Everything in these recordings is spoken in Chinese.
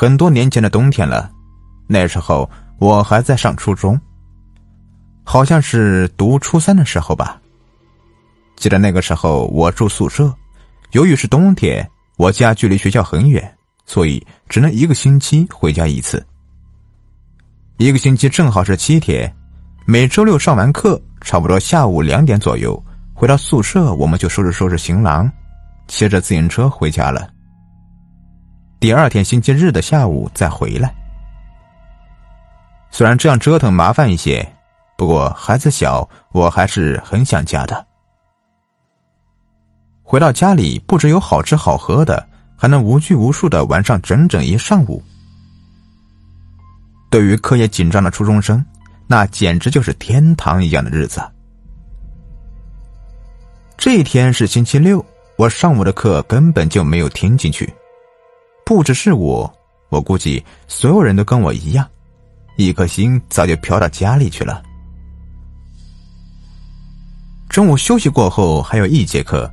很多年前的冬天了，那时候我还在上初中，好像是读初三的时候吧。记得那个时候我住宿舍，由于是冬天，我家距离学校很远，所以只能一个星期回家一次。一个星期正好是七天，每周六上完课，差不多下午两点左右回到宿舍，我们就收拾收拾行囊，骑着自行车回家了。第二天星期日的下午再回来。虽然这样折腾麻烦一些，不过孩子小，我还是很想家的。回到家里，不只有好吃好喝的，还能无拘无束的玩上整整一上午。对于课业紧张的初中生，那简直就是天堂一样的日子。这一天是星期六，我上午的课根本就没有听进去。不只是我，我估计所有人都跟我一样，一颗心早就飘到家里去了。中午休息过后还有一节课，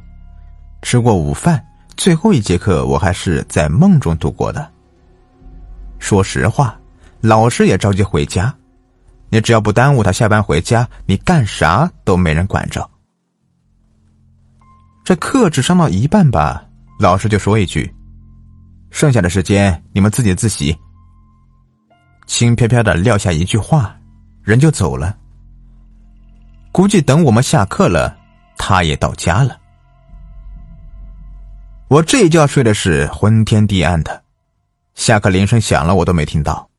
吃过午饭，最后一节课我还是在梦中度过的。说实话，老师也着急回家，你只要不耽误他下班回家，你干啥都没人管着。这课只上到一半吧，老师就说一句。剩下的时间你们自己自习。轻飘飘的撂下一句话，人就走了。估计等我们下课了，他也到家了。我这一觉睡的是昏天地暗的，下课铃声响了我都没听到。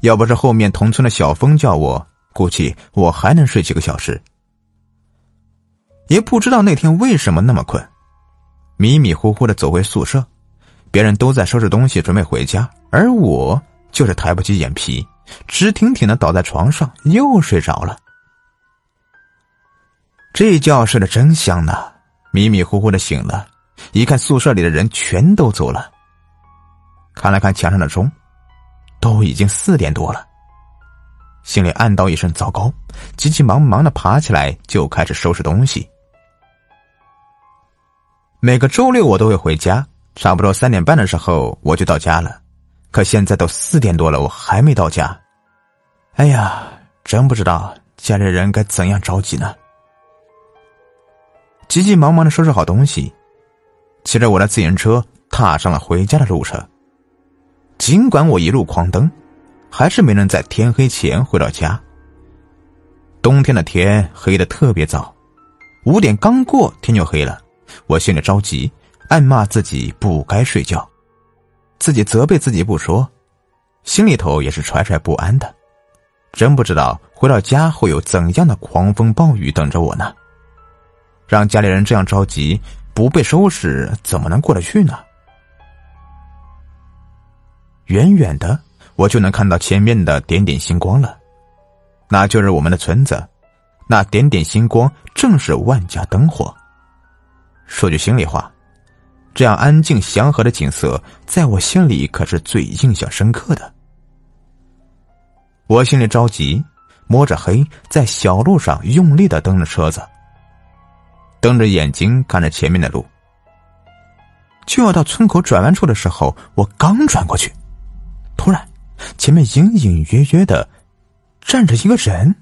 要不是后面同村的小峰叫我，估计我还能睡几个小时。也不知道那天为什么那么困，迷迷糊糊的走回宿舍。别人都在收拾东西准备回家，而我就是抬不起眼皮，直挺挺的倒在床上又睡着了。这觉睡得真香呢，迷迷糊糊的醒了，一看宿舍里的人全都走了。看了看墙上的钟，都已经四点多了，心里暗道一声糟糕，急急忙忙的爬起来就开始收拾东西。每个周六我都会回家。差不多三点半的时候我就到家了，可现在都四点多了，我还没到家。哎呀，真不知道家里人该怎样着急呢。急急忙忙的收拾好东西，骑着我的自行车踏上了回家的路程。尽管我一路狂蹬，还是没能在天黑前回到家。冬天的天黑的特别早，五点刚过天就黑了，我心里着急。暗骂自己不该睡觉，自己责备自己不说，心里头也是揣揣不安的。真不知道回到家会有怎样的狂风暴雨等着我呢？让家里人这样着急，不被收拾怎么能过得去呢？远远的，我就能看到前面的点点星光了，那就是我们的村子。那点点星光正是万家灯火。说句心里话。这样安静祥和的景色，在我心里可是最印象深刻的。我心里着急，摸着黑，在小路上用力的蹬着车子，瞪着眼睛看着前面的路。就要到村口转弯处的时候，我刚转过去，突然，前面隐隐约约的站着一个人。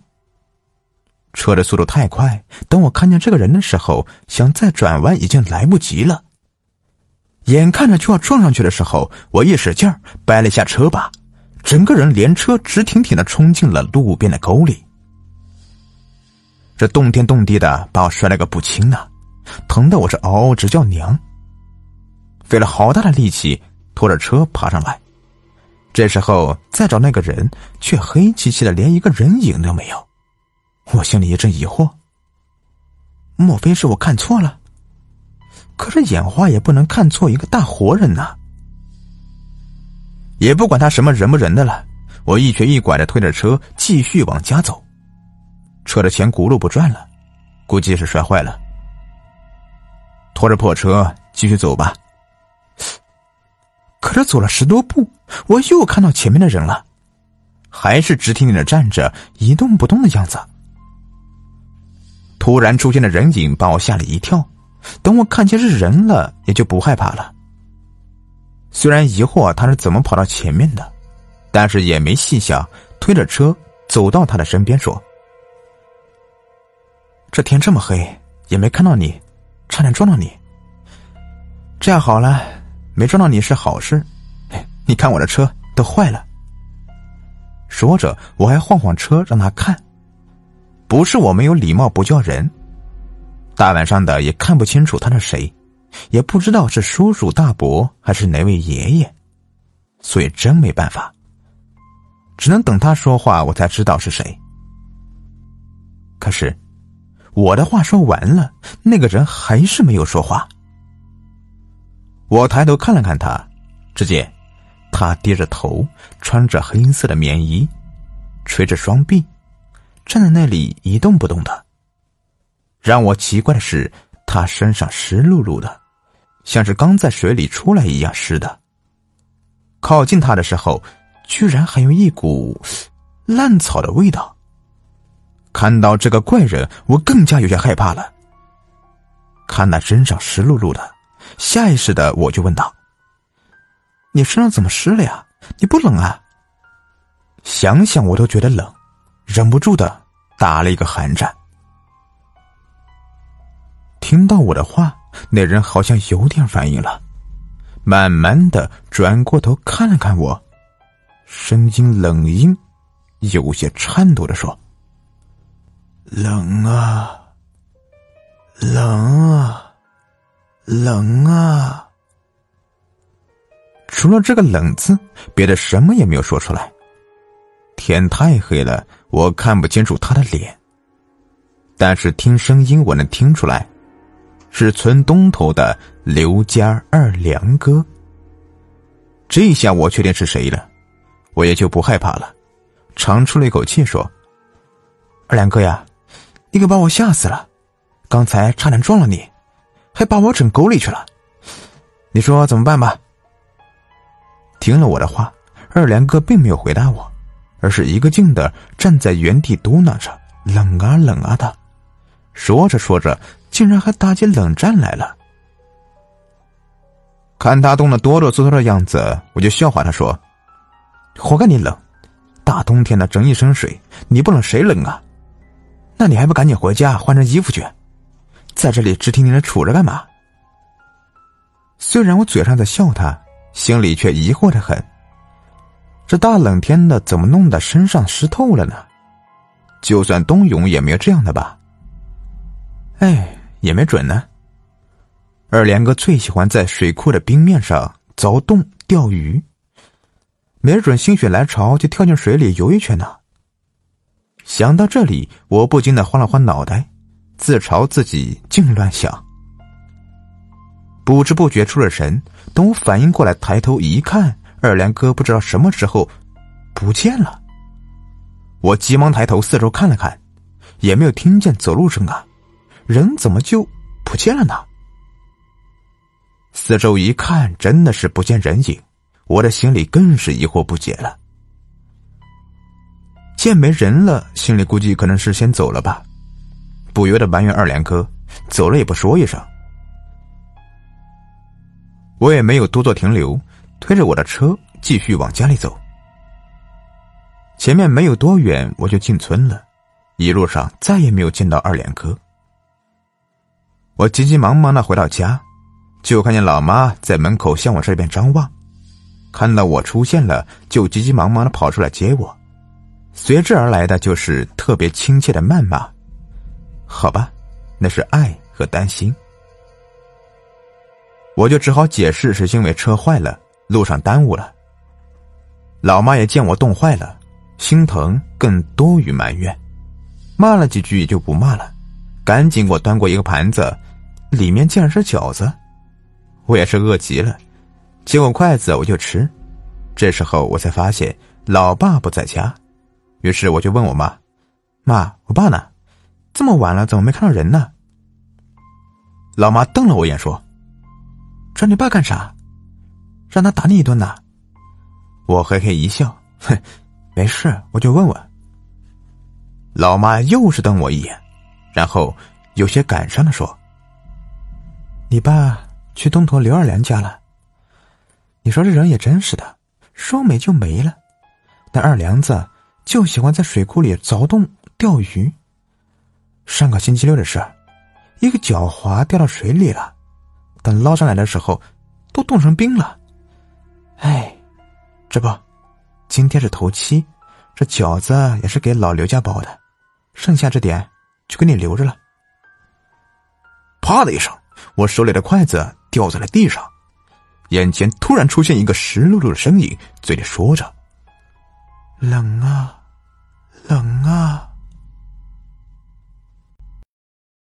车的速度太快，等我看见这个人的时候，想再转弯已经来不及了。眼看着就要撞上去的时候，我一使劲儿掰了一下车把，整个人连车直挺挺的冲进了路边的沟里。这动天动地的把我摔了个不轻呢，疼得我是嗷嗷直叫娘。费了好大的力气拖着车爬上来，这时候再找那个人，却黑漆漆的，连一个人影都没有。我心里一阵疑惑，莫非是我看错了？可是眼花也不能看错一个大活人呐！也不管他什么人不人的了，我一瘸一拐的推着车继续往家走。车的前轱辘不转了，估计是摔坏了。拖着破车继续走吧。可是走了十多步，我又看到前面的人了，还是直挺挺的站着，一动不动的样子。突然出现的人影把我吓了一跳。等我看见是人了，也就不害怕了。虽然疑惑他是怎么跑到前面的，但是也没细想，推着车走到他的身边说：“这天这么黑，也没看到你，差点撞到你。这样好了，没撞到你是好事。哎你看我的车都坏了。”说着，我还晃晃车让他看。不是我没有礼貌不叫人，大晚上的也看不清楚他是谁，也不知道是叔叔大伯还是哪位爷爷，所以真没办法，只能等他说话，我才知道是谁。可是，我的话说完了，那个人还是没有说话。我抬头看了看他，只见他低着头，穿着黑色的棉衣，垂着双臂。站在那里一动不动的。让我奇怪的是，他身上湿漉漉的，像是刚在水里出来一样湿的。靠近他的时候，居然还有一股烂草的味道。看到这个怪人，我更加有些害怕了。看他身上湿漉漉的，下意识的我就问道：“你身上怎么湿了呀？你不冷啊？”想想我都觉得冷。忍不住的打了一个寒战。听到我的话，那人好像有点反应了，慢慢的转过头看了看我，声音冷硬，有些颤抖的说：“冷啊，冷啊，冷啊。”除了这个“冷”字，别的什么也没有说出来。天太黑了。我看不清楚他的脸，但是听声音我能听出来，是村东头的刘家二梁哥。这下我确定是谁了，我也就不害怕了，长出了一口气说：“二梁哥呀，你可把我吓死了，刚才差点撞了你，还把我整沟里去了，你说怎么办吧？”听了我的话，二梁哥并没有回答我。而是一个劲的站在原地嘟囔着“冷啊冷啊”的，说着说着，竟然还打起冷战来了。看他冻得哆哆嗦嗦的样子，我就笑话他说：“活该你冷，大冬天的整一身水，你不冷谁冷啊？那你还不赶紧回家换身衣服去，在这里直挺挺的杵着干嘛？”虽然我嘴上在笑他，心里却疑惑的很。这大冷天的，怎么弄得身上湿透了呢？就算冬泳也没有这样的吧？哎，也没准呢。二连哥最喜欢在水库的冰面上凿洞钓鱼，没准心血来潮就跳进水里游一圈呢。想到这里，我不禁的晃了晃脑袋，自嘲自己净乱想。不知不觉出了神，等我反应过来，抬头一看。二连哥不知道什么时候不见了，我急忙抬头四周看了看，也没有听见走路声啊，人怎么就不见了呢？四周一看，真的是不见人影，我的心里更是疑惑不解了。见没人了，心里估计可能是先走了吧，不由得埋怨二连哥，走了也不说一声。我也没有多做停留。推着我的车继续往家里走。前面没有多远，我就进村了。一路上再也没有见到二连哥。我急急忙忙的回到家，就看见老妈在门口向我这边张望，看到我出现了，就急急忙忙的跑出来接我。随之而来的就是特别亲切的谩骂。好吧，那是爱和担心。我就只好解释是因为车坏了。路上耽误了，老妈也见我冻坏了，心疼更多于埋怨，骂了几句就不骂了，赶紧给我端过一个盘子，里面竟然是饺子，我也是饿极了，接过筷子我就吃，这时候我才发现老爸不在家，于是我就问我妈：“妈，我爸呢？这么晚了怎么没看到人呢？”老妈瞪了我一眼说：“找你爸干啥？”让他打你一顿呐！我嘿嘿一笑，哼，没事，我就问问。老妈又是瞪我一眼，然后有些感伤的说：“你爸去东头刘二良家了，你说这人也真是的，说没就没了。那二娘子就喜欢在水库里凿洞钓鱼。上个星期六的事，一个脚滑掉到水里了，等捞上来的时候，都冻成冰了。哎，这不，今天是头七，这饺子也是给老刘家包的，剩下这点就给你留着了。啪的一声，我手里的筷子掉在了地上，眼前突然出现一个湿漉漉的身影，嘴里说着：“冷啊，冷啊。”